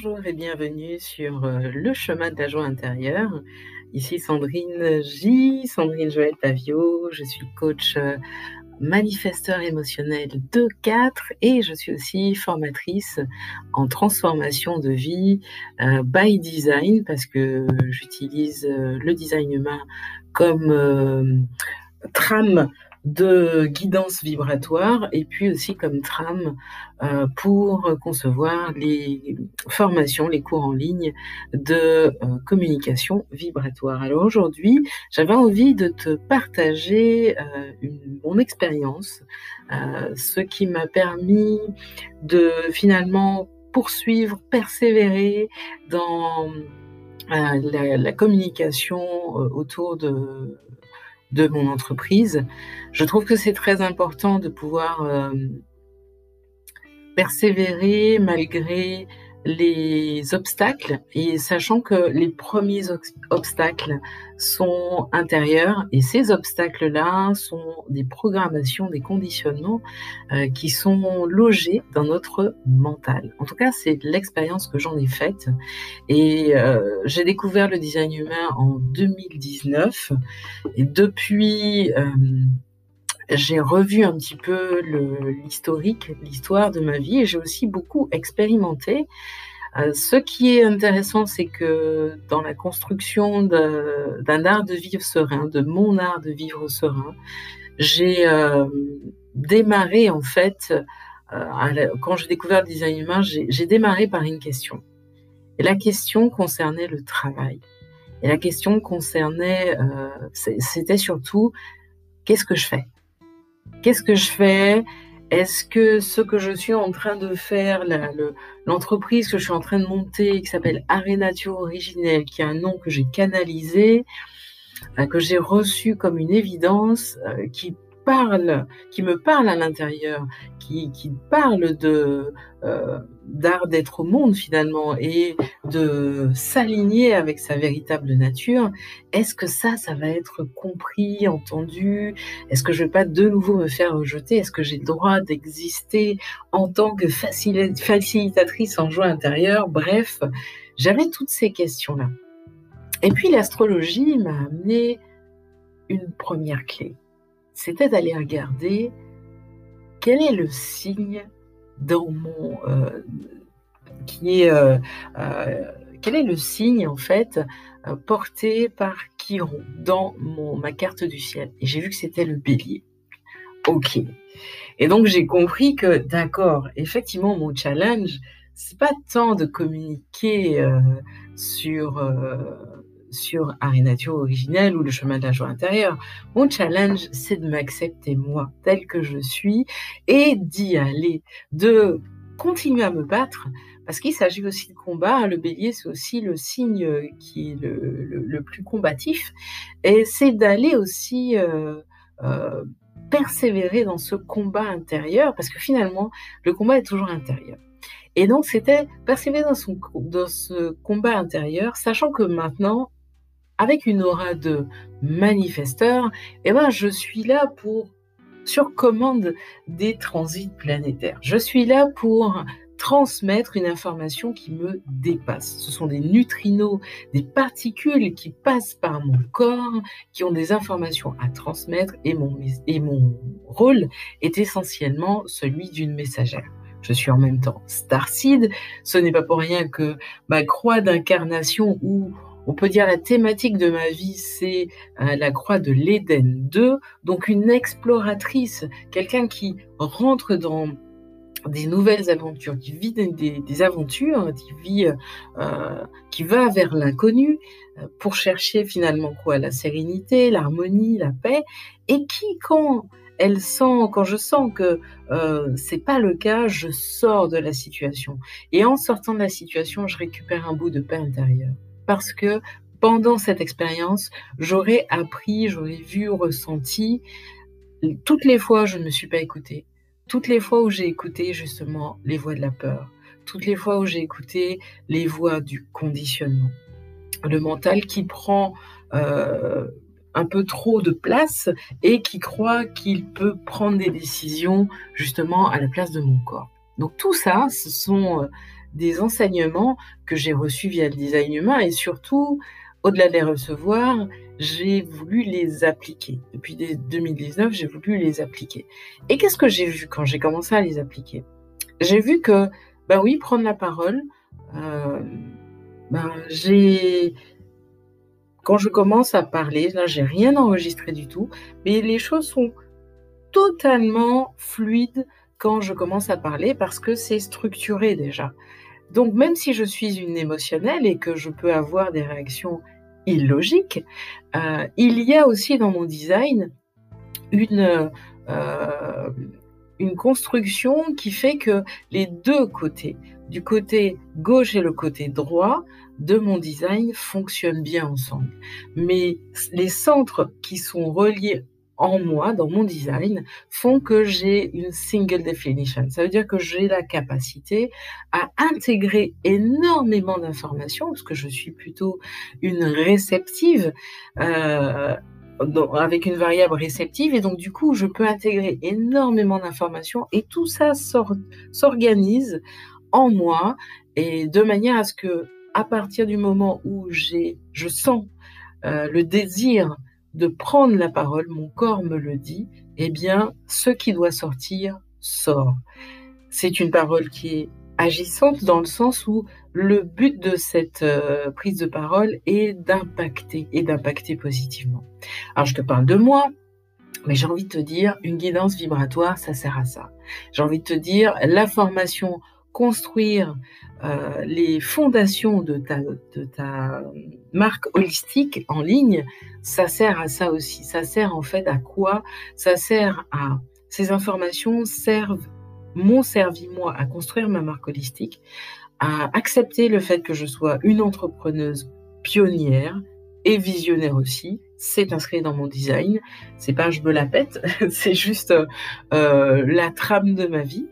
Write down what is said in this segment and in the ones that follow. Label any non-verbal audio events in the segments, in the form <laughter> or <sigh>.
Bonjour et bienvenue sur euh, le chemin de la joie intérieure. Ici Sandrine J, Sandrine Joël Pavio. Je suis coach euh, manifesteur émotionnel de 4 et je suis aussi formatrice en transformation de vie euh, by design parce que j'utilise le design humain comme trame de guidance vibratoire et puis aussi comme trame euh, pour concevoir les formations, les cours en ligne de euh, communication vibratoire. Alors aujourd'hui, j'avais envie de te partager euh, mon expérience, ce qui m'a permis de finalement poursuivre, persévérer dans la, communication autour de de mon entreprise. Je trouve que c'est très important de pouvoir euh, persévérer malgré les obstacles et sachant que les premiers obstacles sont intérieurs et ces obstacles-là sont des programmations, des conditionnements euh, qui sont logés dans notre mental. En tout cas, c'est l'expérience que j'en ai faite et euh, j'ai découvert le design humain en 2019 et depuis euh, j'ai revu un petit peu l'historique, l'histoire de ma vie et j'ai aussi beaucoup expérimenté. Euh, ce qui est intéressant, c'est que dans la construction d'un art de vivre serein, de mon art de vivre serein, j'ai euh, démarré en fait, euh, quand j'ai découvert le design humain, j'ai démarré par une question. Et la question concernait le travail. Et la question concernait, c'était surtout, qu'est-ce que je fais? Qu'est-ce que je fais? Est-ce que ce que je suis en train de faire, l'entreprise que je suis en train de monter, qui s'appelle Arénature Originelle, qui a un nom que j'ai canalisé, euh, que j'ai reçu comme une évidence, euh, qui parle, qui me parle à l'intérieur, qui, qui, parle de euh, d'art d'être au monde finalement et de s'aligner avec sa véritable nature, est-ce que ça, ça va être compris, entendu? Est-ce que je vais pas de nouveau me faire rejeter? Est-ce que j'ai le droit d'exister en tant que facilitatrice en joie intérieure? Bref, j'avais toutes ces questions-là. Et puis l'astrologie m'a amené une première clé c'était d'aller regarder quel est le signe dans mon euh, qui est euh, euh, quel est le signe en fait porté par Chiron dans mon, ma carte du ciel et j'ai vu que c'était le bélier. Ok. Et donc j'ai compris que d'accord, effectivement mon challenge c'est pas tant de communiquer sur sur Arénature originelle ou le chemin de la joie intérieure. Mon challenge, c'est de m'accepter moi, tel que je suis, et d'y aller, de continuer à me battre, parce qu'il s'agit aussi de combat. Le bélier, c'est aussi le signe qui est le, plus combatif, et c'est d'aller aussi euh, euh, persévérer dans ce combat intérieur, parce que finalement, le combat est toujours intérieur. Et donc, c'était persévérer dans ce combat intérieur, sachant que maintenant, avec une aura de manifesteur, eh ben, je suis là pour, sur commande des transits planétaires. Je suis là pour transmettre une information qui me dépasse. Ce sont des neutrinos, des particules qui passent par mon corps, qui ont des informations à transmettre et mon, et mon rôle est essentiellement celui d'une messagère. Je suis en même temps Starseed. Ce n'est pas pour rien que ma croix d'incarnation où on peut dire la thématique de ma vie, c'est euh, la croix de l'Éden 2, donc une exploratrice, quelqu'un qui rentre dans des nouvelles aventures, qui vit des, aventures, euh, qui va vers l'inconnu euh, pour chercher finalement quoi? La sérénité, l'harmonie, la paix, et qui quand elle sent, quand je sens que euh, c'est pas le cas, je sors de la situation. Et en sortant de la situation, je récupère un bout de paix intérieure parce que pendant cette expérience, j'aurais appris, j'aurais vu, ressenti. Toutes les fois où je ne me suis pas écoutée, toutes les fois où j'ai écouté justement les voix de la peur, toutes les fois où j'ai écouté les voix du conditionnement, le mental qui prend euh, un peu trop de place et qui croit qu'il peut prendre des décisions justement à la place de mon corps. Donc tout ça, ce sont euh, des enseignements que j'ai reçus via le design humain et surtout, au-delà de les recevoir, j'ai voulu les appliquer. Depuis 2019, j'ai voulu les appliquer. Et qu'est-ce que j'ai vu quand j'ai commencé à les appliquer? J'ai vu que, ben oui, prendre la parole, ben, j'ai quand je commence à parler, là, j'ai rien enregistré du tout, mais les choses sont totalement fluides quand je commence à parler parce que c'est structuré déjà. Donc, même si je suis une émotionnelle et que je peux avoir des réactions illogiques, euh, il y a aussi dans mon design une, euh, une construction qui fait que les deux côtés, du côté gauche et le côté droit, de mon design fonctionnent bien ensemble. Mais les centres qui sont reliés en moi, dans mon design, font que j'ai une single definition. Ça veut dire que j'ai la capacité à intégrer énormément d'informations, parce que je suis plutôt une réceptive, euh, avec une variable réceptive, et donc du coup, je peux intégrer énormément d'informations, et tout ça s'organise en moi, et de manière à ce que à partir du moment où j'ai, je sens euh, le désir de prendre la parole, mon corps me le dit, eh bien, ce qui doit sortir sort. C'est une parole qui est agissante dans le sens où le but de cette euh, prise de parole est d'impacter et d'impacter positivement. Alors, je te parle de moi, mais j'ai envie de te dire, une guidance vibratoire, ça sert à ça. J'ai envie de te dire, la formation construire euh, les fondations de ta, marque holistique en ligne, ça sert à ça aussi. Ça sert en fait à quoi? Ça sert à... Ces informations servent, m'ont servi moi à construire ma marque holistique, à accepter le fait que je sois une entrepreneuse pionnière et visionnaire aussi. C'est inscrit dans mon design. C'est pas je me la pète, <laughs> c'est juste euh, la trame de ma vie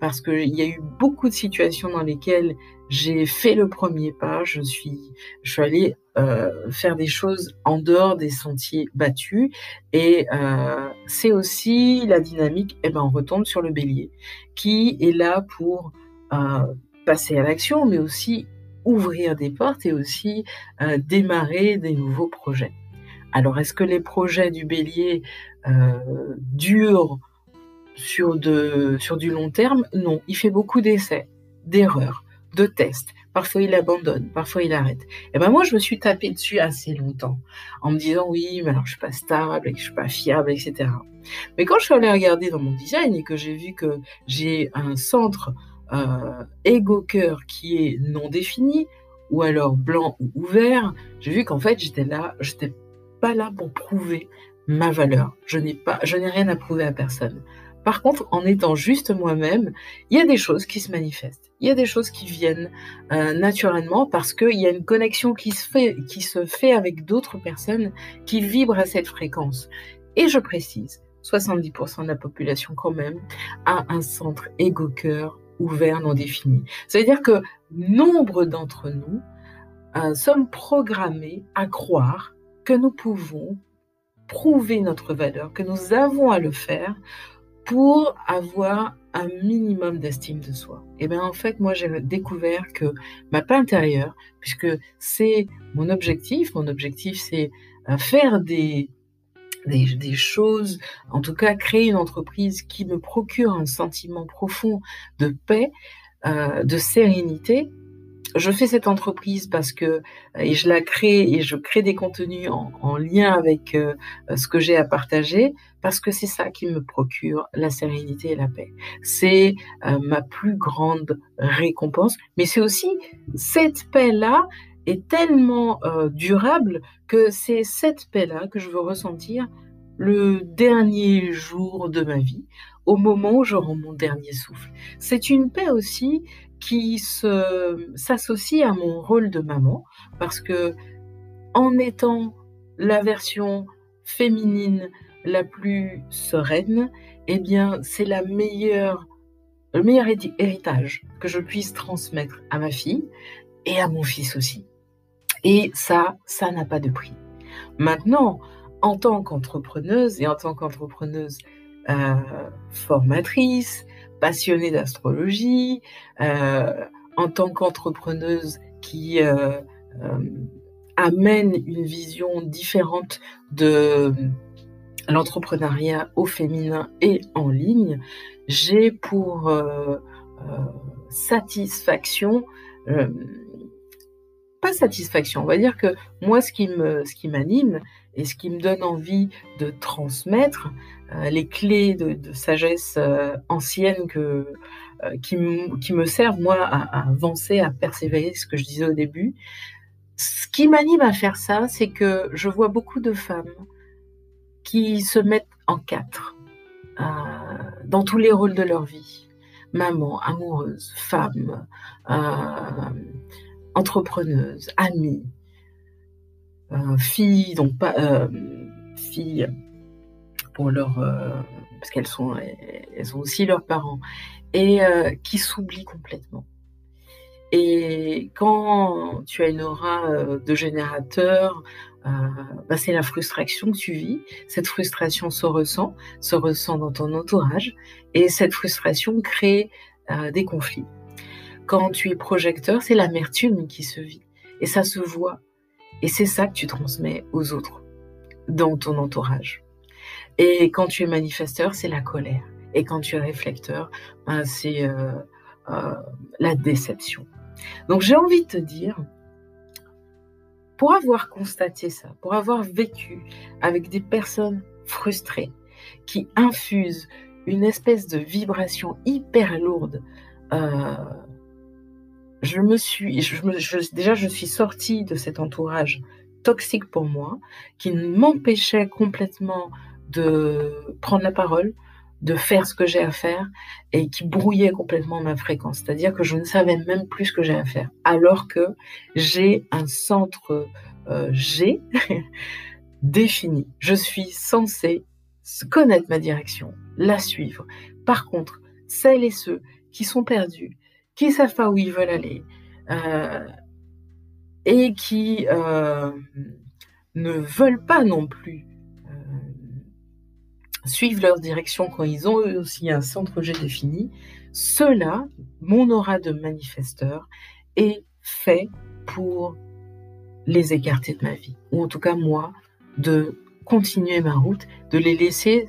parce qu'il y a eu beaucoup de situations dans lesquelles j'ai fait le premier pas, je suis, je suis allée euh, faire des choses en dehors des sentiers battus, et euh, c'est aussi la dynamique, eh ben on retombe sur le bélier, qui est là pour euh, passer à l'action, mais aussi ouvrir des portes et aussi euh, démarrer des nouveaux projets. Alors, est-ce que les projets du bélier euh, durent sur, de, sur du long terme, non. Il fait beaucoup d'essais, d'erreurs, de tests. Parfois il abandonne, parfois il arrête. Et eh ben moi je me suis tapé dessus assez longtemps en me disant oui mais alors je suis pas stable je suis pas fiable etc. Mais quand je suis allée regarder dans mon design et que j'ai vu que j'ai un centre euh, ego cœur qui est non défini ou alors blanc ou ouvert, j'ai vu qu'en fait j'étais là, j'étais pas là pour prouver ma valeur. Je n'ai pas, je n'ai rien à prouver à personne. Par contre, en étant juste moi-même, il y a des choses qui se manifestent. Il y a des choses qui viennent euh, naturellement parce qu'il y a une connexion qui se fait, avec d'autres personnes qui vibrent à cette fréquence. Et je précise, 70% de la population quand même a un centre égo-cœur ouvert non défini. Ça veut dire que nombre d'entre nous euh, sommes programmés à croire que nous pouvons prouver notre valeur, que nous avons à le faire pour avoir un minimum d'estime de soi. Et bien en fait, moi j'ai découvert que ma paix intérieure, puisque c'est mon objectif, mon objectif c'est euh, faire des, des, des, choses, en tout cas créer une entreprise qui me procure un sentiment profond de paix, euh, de sérénité, je fais cette entreprise parce que et je la crée et je crée des contenus en, lien avec euh, ce que j'ai à partager parce que c'est ça qui me procure la sérénité et la paix. C'est euh, ma plus grande récompense, mais c'est aussi cette paix-là est tellement euh, durable que c'est cette paix-là que je veux ressentir le dernier jour de ma vie, au moment où je rends mon dernier souffle. C'est une paix aussi qui s'associe à mon rôle de maman parce que en étant la version féminine la plus sereine, eh bien, c'est le meilleur héritage que je puisse transmettre à ma fille et à mon fils aussi. Et ça, ça n'a pas de prix. Maintenant, en tant qu'entrepreneuse et en tant qu'entrepreneuse euh, formatrice, passionnée d'astrologie, euh, en tant qu'entrepreneuse qui euh, amène une vision différente de l'entrepreneuriat au féminin et en ligne, j'ai pour satisfaction pas satisfaction. On va dire que moi, ce qui m'anime et ce qui me donne envie de transmettre euh, les clés de, sagesse euh, ancienne que, euh, qui, qui, me servent moi à, avancer, à persévérer, ce que je disais au début. Ce qui m'anime à faire ça, c'est que je vois beaucoup de femmes qui se mettent en quatre dans tous les rôles de leur vie. Maman, amoureuse, femme, entrepreneuses, amies, euh, filles, donc pas euh, filles pour leur euh, parce qu'elles sont elles ont aussi leurs parents et qui s'oublient complètement. Et quand tu as une aura de générateur, bah, c'est la frustration que tu vis. Cette frustration se ressent, se ressent dans ton entourage, et cette frustration crée des conflits. Quand tu es projecteur, c'est l'amertume qui se vit. Et ça se voit. Et c'est ça que tu transmets aux autres, dans ton entourage. Et quand tu es manifesteur, c'est la colère. Et quand tu es réflecteur, ben, c'est euh, euh, la déception. Donc j'ai envie de te dire, pour avoir constaté ça, pour avoir vécu avec des personnes frustrées, qui infusent une espèce de vibration hyper lourde euh, je me suis, déjà, je suis sortie de cet entourage toxique pour moi, qui m'empêchait complètement de prendre la parole, de faire ce que j'ai à faire et qui brouillait complètement ma fréquence. C'est-à-dire que je ne savais même plus ce que j'ai à faire, alors que j'ai un centre euh, G <laughs> défini. Je suis censée connaître ma direction, la suivre. Par contre, celles et ceux qui sont perdus, qui ne savent pas où ils veulent aller euh, et qui euh, ne veulent pas non plus euh, suivre leur direction quand ils ont aussi un centre G défini, cela, mon aura de manifesteur, est fait pour les écarter de ma vie, ou en tout cas moi, de continuer ma route, de les laisser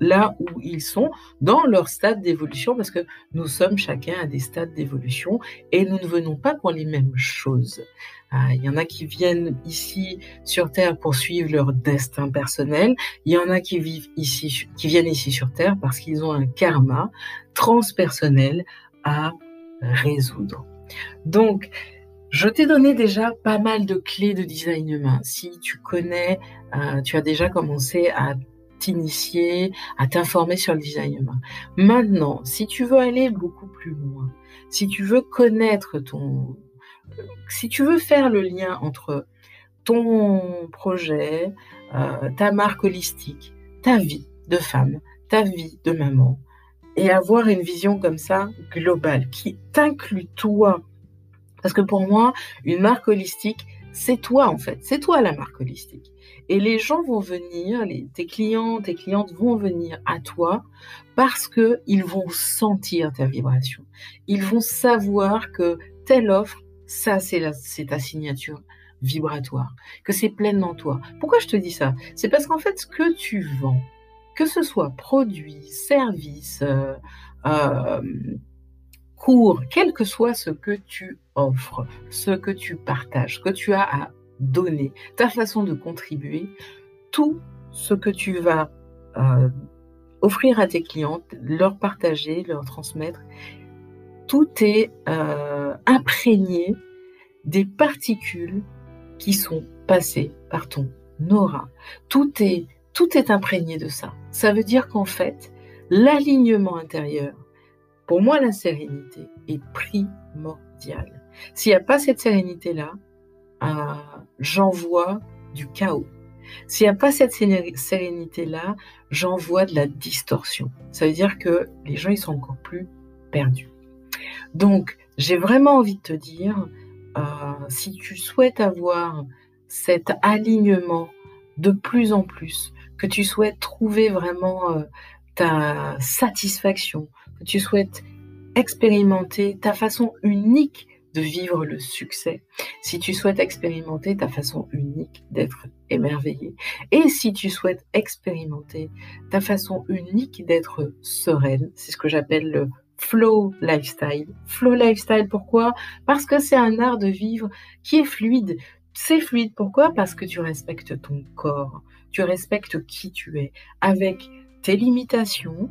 là où ils sont dans leur stade d'évolution, parce que nous sommes chacun à des stades d'évolution et nous ne venons pas pour les mêmes choses. Ah, il y en a qui viennent ici sur Terre pour suivre leur destin personnel. Il y en a qui vivent ici, qui viennent ici sur Terre parce qu'ils ont un karma transpersonnel à résoudre. Donc, je t'ai donné déjà pas mal de clés de design humain. Si tu connais, euh, tu as déjà commencé à t'initier, à t'informer sur le design humain. Maintenant, si tu veux aller beaucoup plus loin, si tu veux connaître ton... Si tu veux faire le lien entre ton projet, euh, ta marque holistique, ta vie de femme, ta vie de maman, et avoir une vision comme ça globale qui t'inclut toi. Parce que pour moi, une marque holistique, c'est toi en fait, c'est toi la marque holistique. Et les gens vont venir, tes clients, tes clientes vont venir à toi parce qu'ils vont sentir ta vibration. Ils vont savoir que telle offre, ça c'est ta signature vibratoire, que c'est pleinement toi. Pourquoi je te dis ça? C'est parce qu'en fait, ce que tu vends, que ce soit produit, service, euh, euh, quel que soit ce que tu offres, ce que tu partages, ce que tu as à donner, ta façon de contribuer, tout ce que tu vas euh, offrir à tes clients, leur partager, leur transmettre, tout est euh, imprégné des particules qui sont passées par ton aura. Tout est imprégné de ça. Ça veut dire qu'en fait, l'alignement intérieur, pour moi, la sérénité est primordiale. S'il n'y a pas cette sérénité-là, j'envoie du chaos. S'il n'y a pas cette sérénité-là, j'envoie de la distorsion. Ça veut dire que les gens, ils sont encore plus perdus. Donc, j'ai vraiment envie de te dire, euh, si tu souhaites avoir cet alignement de plus en plus, que tu souhaites trouver vraiment euh, ta satisfaction, que tu souhaites expérimenter ta façon unique de vivre le succès, si tu souhaites expérimenter ta façon unique d'être émerveillé, et si tu souhaites expérimenter ta façon unique d'être sereine, c'est ce que j'appelle le flow lifestyle. Flow lifestyle, pourquoi? Parce que c'est un art de vivre qui est fluide. C'est fluide, pourquoi? Parce que tu respectes ton corps, tu respectes qui tu es, avec tes limitations,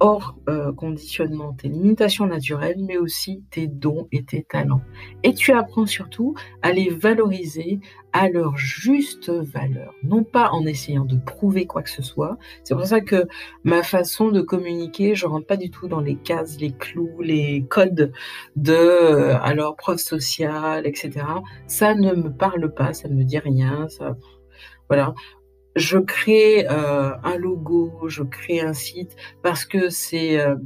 hors euh, conditionnement, tes limitations naturelles, mais aussi tes dons et tes talents. Et tu apprends surtout à les valoriser à leur juste valeur, non pas en essayant de prouver quoi que ce soit. C'est pour ça que ma façon de communiquer, je rentre pas du tout dans les cases, les clous, les codes de euh, alors preuve sociale, etc. Ça ne me parle pas, ça ne me dit rien, ça voilà je crée euh, un logo, je crée un site parce que c'est euh,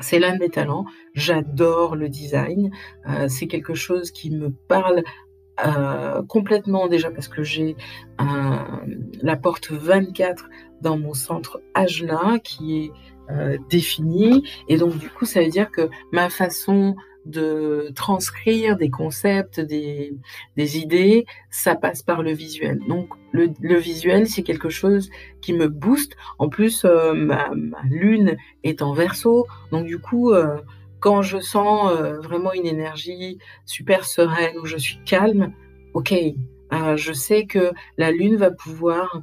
c'est l'un de mes talents. J'adore le design. Euh, c'est quelque chose qui me parle complètement déjà parce que j'ai la porte 24 dans mon centre Ajna qui est définie et donc du coup ça veut dire que ma façon de transcrire des concepts, des, idées, ça passe par le visuel. Donc le, visuel, c'est quelque chose qui me booste. En plus, euh, ma, ma, lune est en verso, donc du coup, euh, quand je sens euh, vraiment une énergie super sereine, où je suis calme, ok, je sais que la lune va pouvoir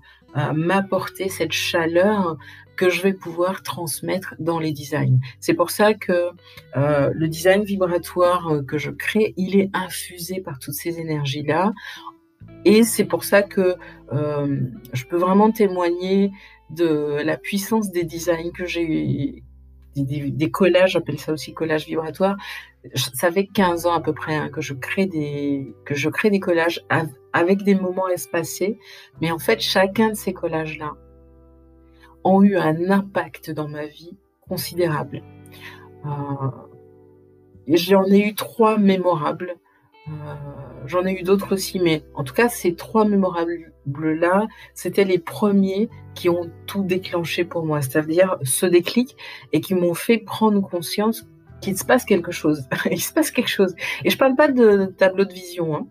m'apporter cette chaleur que je vais pouvoir transmettre dans les designs. C'est pour ça que euh, le design vibratoire euh, que je crée, il est infusé par toutes ces énergies-là. Et c'est pour ça que euh, je peux vraiment témoigner de la puissance des designs que j'ai des, des, collages, j'appelle ça aussi collage vibratoire. Ça fait 15 ans à peu près hein, que je crée des que je crée des collages avec des moments espacés, mais en fait chacun de ces collages là, ont eu un impact dans ma vie considérable. Euh, J'en ai eu trois mémorables. Euh, J'en ai eu d'autres aussi, mais en tout cas, ces trois mémorables-là, c'était les premiers qui ont tout déclenché pour moi, c'est-à-dire ce déclic et qui m'ont fait prendre conscience qu'il se passe quelque chose. <laughs> Il se passe quelque chose. Et je parle pas de tableau de vision. Hein.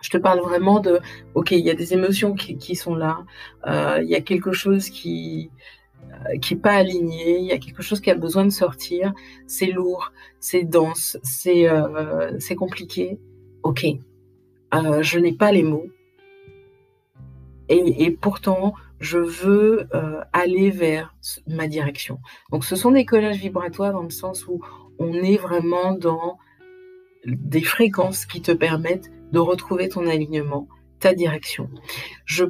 Je te parle vraiment de, ok, il y a des émotions qui, sont là, euh, il y a quelque chose qui euh, qui est pas aligné, il y a quelque chose qui a besoin de sortir, c'est lourd, c'est dense, c'est euh, compliqué. Ok, euh, je n'ai pas les mots, et, et pourtant je veux aller vers ma direction. Donc ce sont des collages vibratoires dans le sens où on est vraiment dans des fréquences qui te permettent de retrouver ton alignement, ta direction. Je,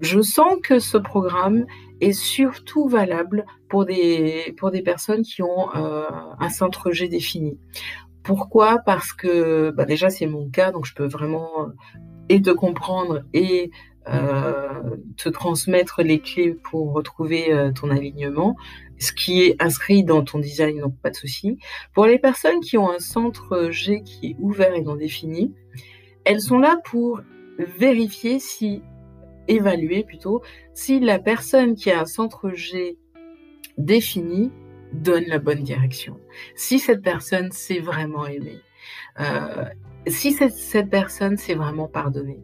je sens que ce programme est surtout valable pour des, pour des personnes qui ont euh, un centre G défini. Pourquoi? Parce que bah déjà c'est mon cas, donc je peux vraiment euh, et te comprendre et euh, te transmettre les clés pour retrouver ton alignement, ce qui est inscrit dans ton design, donc pas de souci. Pour les personnes qui ont un centre G qui est ouvert et non défini, elles sont là pour vérifier si, évaluer plutôt, si la personne qui a un centre G défini donne la bonne direction. Si cette personne s'est vraiment aimée. Euh, si cette, cette personne s'est vraiment pardonnée.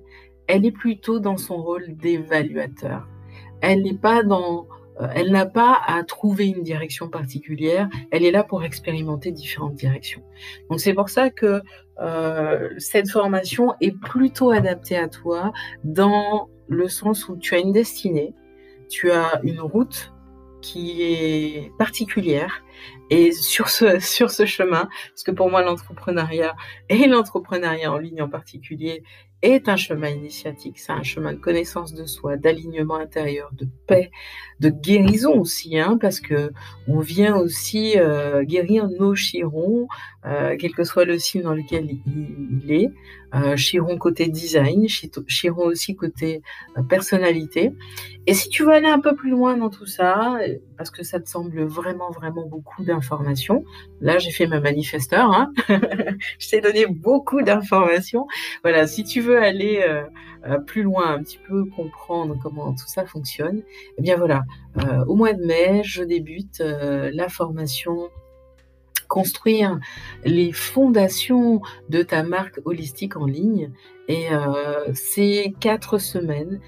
Elle est plutôt dans son rôle d'évaluateur. Elle n'est pas dans elle n'a pas à trouver une direction particulière, elle est là pour expérimenter différentes directions. Donc c'est pour ça que euh, cette formation est plutôt adaptée à toi dans le sens où tu as une destinée, tu as une route qui est particulière et sur ce <laughs> sur ce chemin parce que pour moi l'entrepreneuriat <laughs> et l'entrepreneuriat en ligne en particulier est un chemin initiatique, c'est un chemin de connaissance de soi, d'alignement intérieur, de paix, de guérison aussi, hein, parce que on vient aussi euh, guérir nos chirons, euh, quel que soit le signe dans lequel il, il est. Euh, chiron côté design, chiron aussi côté euh, personnalité. Et si tu veux aller un peu plus loin dans tout ça, parce que ça te semble vraiment vraiment beaucoup d'informations, là j'ai fait ma manifesteur, hein <laughs> je t'ai donné beaucoup d'informations. Voilà, si tu veux aller euh, euh, plus loin, un petit peu comprendre comment tout ça fonctionne, eh bien voilà, euh, au mois de mai, je débute la formation construire les fondations de ta marque holistique en ligne. Et euh, ces quatre semaines,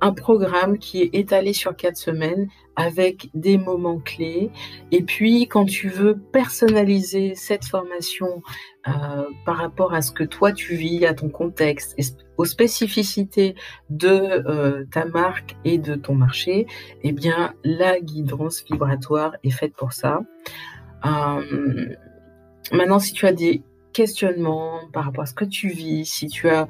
un programme qui est étalé sur quatre semaines avec des moments clés. Et puis, quand tu veux personnaliser cette formation euh, par rapport à ce que toi tu vis, à ton contexte, aux spécificités de euh, ta marque et de ton marché, eh bien, la guidance vibratoire est faite pour ça. Euh, maintenant, si tu as des questionnements par rapport à ce que tu vis, si tu as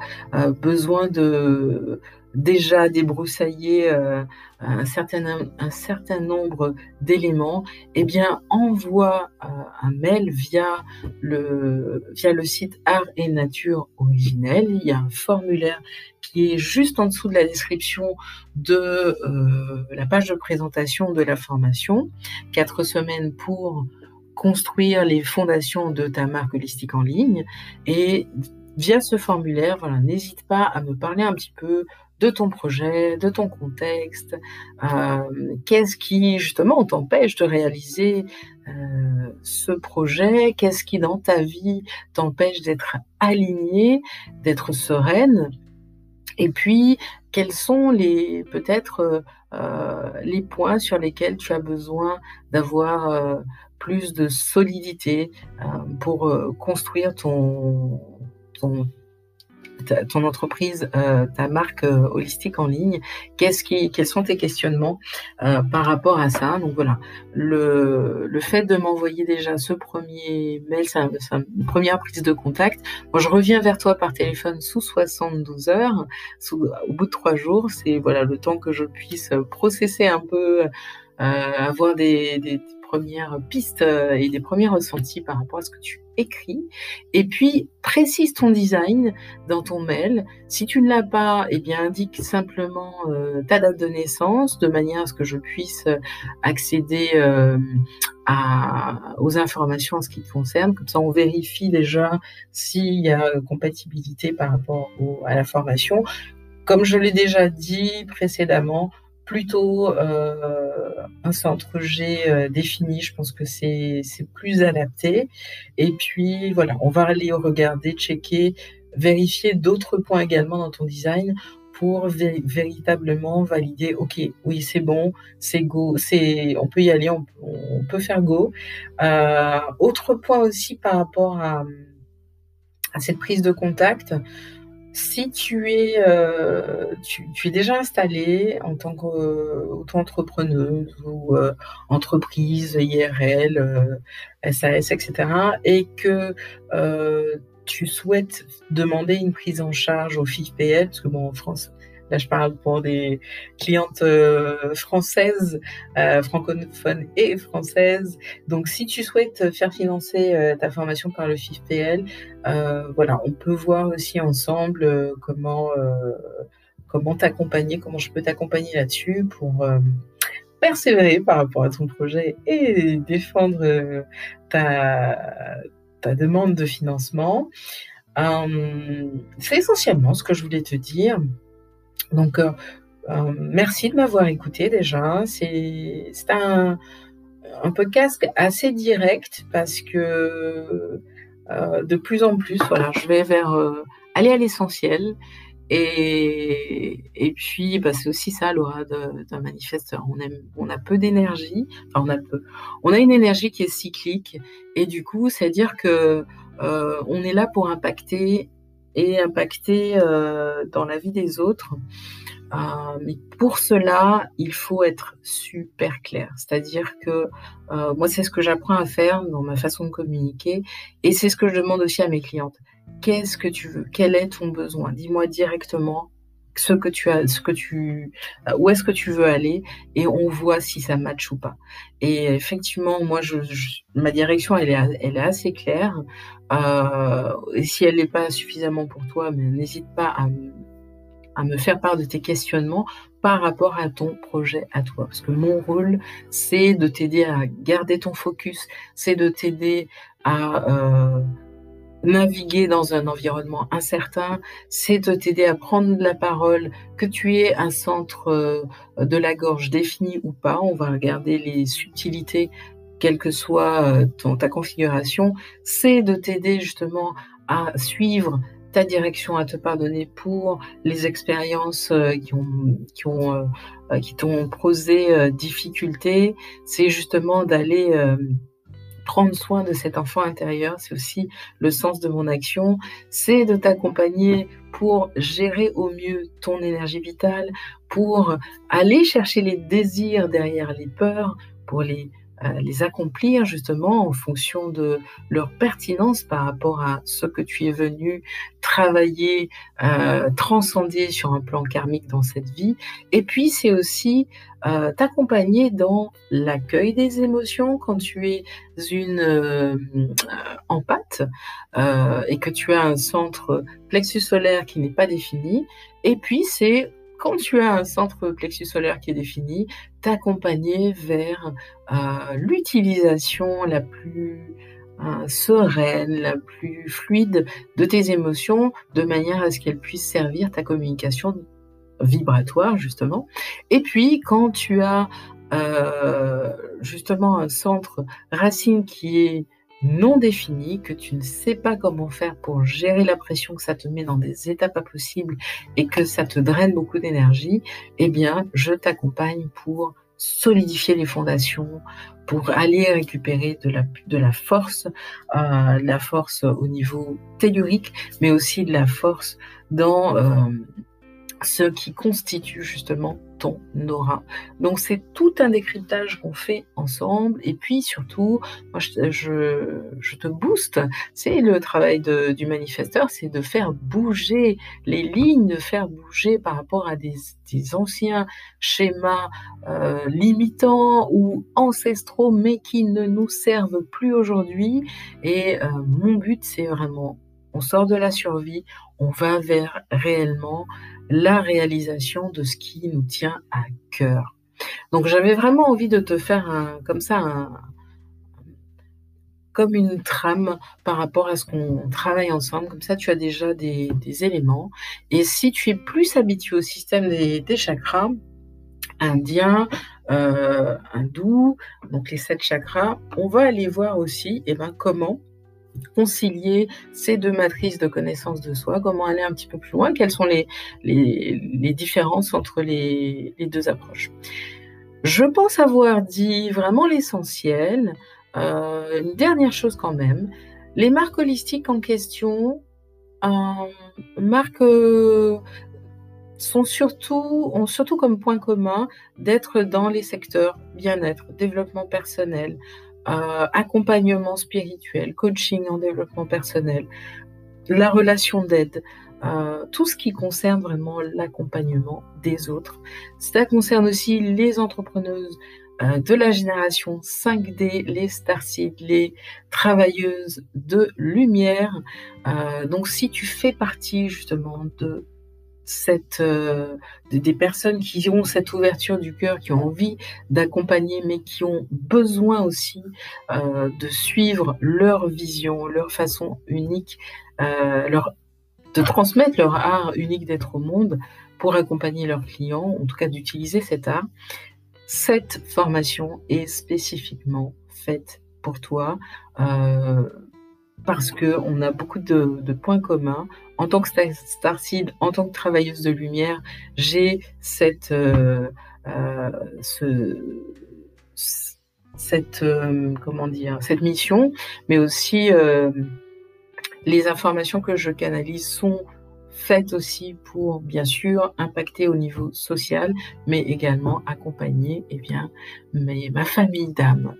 besoin de déjà débroussailler euh, un, certain, nombre d'éléments, eh bien, envoie euh, un mail via le, via le site Art et Nature Originel. Il y a un formulaire qui est juste en dessous de la description de euh, la page de présentation de la formation. Quatre semaines pour construire les fondations de ta marque holistique en ligne. Et via ce formulaire, voilà, n'hésite pas à me parler un petit peu de ton projet, de ton contexte, euh, qu'est-ce qui justement t'empêche de réaliser euh, ce projet, qu'est-ce qui dans ta vie t'empêche d'être aligné, d'être sereine, et puis quels sont les peut-être euh, les points sur lesquels tu as besoin d'avoir plus de solidité pour construire ton, ton ton entreprise, euh, ta marque euh, holistique en ligne, qu'est-ce qui, quels sont tes questionnements euh, par rapport à ça? Donc voilà, le, le fait de m'envoyer déjà ce premier mail, c'est une première prise de contact. Moi, je reviens vers toi par téléphone sous 72 heures, sous, au bout de trois jours. C'est voilà le temps que je puisse processer un peu, avoir des, des premières pistes et des premiers ressentis par rapport à ce que tu écrit. Et puis, précise ton design dans ton mail. Si tu ne l'as pas, eh bien, indique simplement euh, ta date de naissance de manière à ce que je puisse euh, accéder euh, aux informations en ce qui te concerne. Comme ça, on vérifie déjà s'il y a compatibilité par rapport à la formation. Comme je l'ai déjà dit précédemment, plutôt euh, un centre G euh, défini, je pense que c'est plus adapté. Et puis voilà, on va aller regarder, checker, vérifier d'autres points également dans ton design pour véritablement valider, ok, oui c'est bon, c'est go, c'est, on peut y aller, on, peut faire go. Euh, autre point aussi par rapport à cette prise de contact, si tu es, euh, tu, es déjà installé en tant qu'auto-entrepreneuse ou euh, entreprise IRL, SAS, etc., et que euh, tu souhaites demander une prise en charge au FIFPL, parce que bon, en France, Là, je parle pour des clientes euh, françaises, euh, francophones et françaises. Donc, si tu souhaites faire financer euh, ta formation par le FIFPL, voilà, on peut voir aussi ensemble comment comment t'accompagner, comment je peux t'accompagner là-dessus pour persévérer par rapport à ton projet et défendre ta, ta demande de financement. c'est essentiellement ce que je voulais te dire. Donc, euh, euh, merci de m'avoir écouté déjà. C'est un, podcast assez direct parce que euh, de plus en plus, voilà, je vais vers aller à l'essentiel. Et, et puis, bah, c'est aussi ça, Laura, d'un manifesteur. On, aime, on a peu d'énergie. Enfin, on a peu. On a une énergie qui est cyclique. Et du coup, c'est-à-dire que on est là pour impacter et impacter euh, dans la vie des autres. Euh, mais pour cela, il faut être super clair. C'est-à-dire que euh, moi, c'est ce que j'apprends à faire dans ma façon de communiquer et c'est ce que je demande aussi à mes clientes. Qu'est-ce que tu veux? Quel est ton besoin? Dis-moi directement ce que tu as, ce que tu, où est-ce que tu veux aller, et on voit si ça match ou pas. Et effectivement, moi, je, ma direction, elle est, assez claire. Euh, et si elle n'est pas suffisamment pour toi, n'hésite pas à, à me faire part de tes questionnements par rapport à ton projet à toi. Parce que mon rôle, c'est de t'aider à garder ton focus, c'est de t'aider à euh, naviguer dans un environnement incertain, c'est de t'aider à prendre la parole, que tu aies un centre euh, de la gorge défini ou pas. On va regarder les subtilités quelle que soit ton, ta configuration, c'est de t'aider justement à suivre ta direction, à te pardonner pour les expériences qui ont, qui qui t'ont posé difficulté. C'est justement d'aller prendre soin de cet enfant intérieur, c'est aussi le sens de mon action, c'est de t'accompagner pour gérer au mieux ton énergie vitale, pour aller chercher les désirs derrière les peurs, pour les les accomplir justement en fonction de leur pertinence par rapport à ce que tu es venu travailler, euh, transcender sur un plan karmique dans cette vie. Et puis c'est aussi euh, t'accompagner dans l'accueil des émotions quand tu es une euh, empathe et que tu as un centre plexus solaire qui n'est pas défini. Et puis c'est quand tu as un centre plexus solaire qui est défini, t'accompagner vers euh, l'utilisation la plus euh, sereine, la plus fluide de tes émotions, de manière à ce qu'elles puissent servir ta communication vibratoire, justement. Et puis, quand tu as euh, justement un centre racine qui est non défini, que tu ne sais pas comment faire pour gérer la pression, que ça te met dans des états pas possibles et que ça te draine beaucoup d'énergie, eh bien, je t'accompagne pour solidifier les fondations, pour aller récupérer de la, de force, euh, la force au niveau tellurique, mais aussi de la force dans euh, ce qui constitue justement ton aura. Donc c'est tout un décryptage qu'on fait ensemble. Et puis surtout, moi je, te booste, c'est le travail du manifesteur, c'est de faire bouger les lignes, de faire bouger par rapport à des, des anciens schémas euh, limitants ou ancestraux mais qui ne nous servent plus aujourd'hui. Et euh, mon but c'est vraiment on sort de la survie, on va vers réellement la réalisation de ce qui nous tient à cœur. Donc j'avais vraiment envie de te faire comme ça comme une trame par rapport à ce qu'on travaille ensemble. Comme ça, tu as déjà des, éléments. Et si tu es plus habitué au système des, chakras, indien, euh, hindou, donc les sept chakras, on va aller voir aussi et eh ben, comment concilier ces deux matrices de connaissance de soi, comment aller un petit peu plus loin, quelles sont les, les, différences entre les, deux approches. Je pense avoir dit vraiment l'essentiel. Euh, une dernière chose quand même, les marques holistiques en question, euh, marques euh, sont surtout, ont surtout comme point commun d'être dans les secteurs bien-être, développement personnel, euh, accompagnement spirituel, coaching en développement personnel, la relation d'aide, euh, tout ce qui concerne vraiment l'accompagnement des autres. Ça concerne aussi les entrepreneuses euh, de la génération 5D, les starseeds, les travailleuses de lumière. donc si tu fais partie justement de euh, des personnes qui ont cette ouverture du cœur, qui ont envie d'accompagner, mais qui ont besoin aussi euh, de suivre leur vision, leur façon unique, euh, de transmettre leur art unique d'être au monde pour accompagner leurs clients, en tout cas d'utiliser cet art. Cette formation est spécifiquement faite pour toi parce qu'on a beaucoup de, points communs. En tant que Starseed, en tant que travailleuse de lumière, j'ai cette, euh, euh, cette, euh, comment dire, cette mission, mais aussi les informations que je canalise sont faites aussi pour, bien sûr, impacter au niveau social, mais également accompagner eh bien, ma famille d'âme,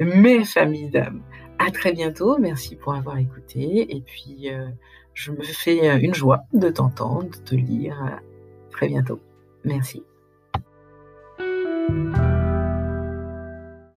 mes familles d'âme. À très bientôt. Merci pour avoir écouté. Et puis, euh, je me fais euh, une joie de t'entendre, de te lire. très bientôt. Merci.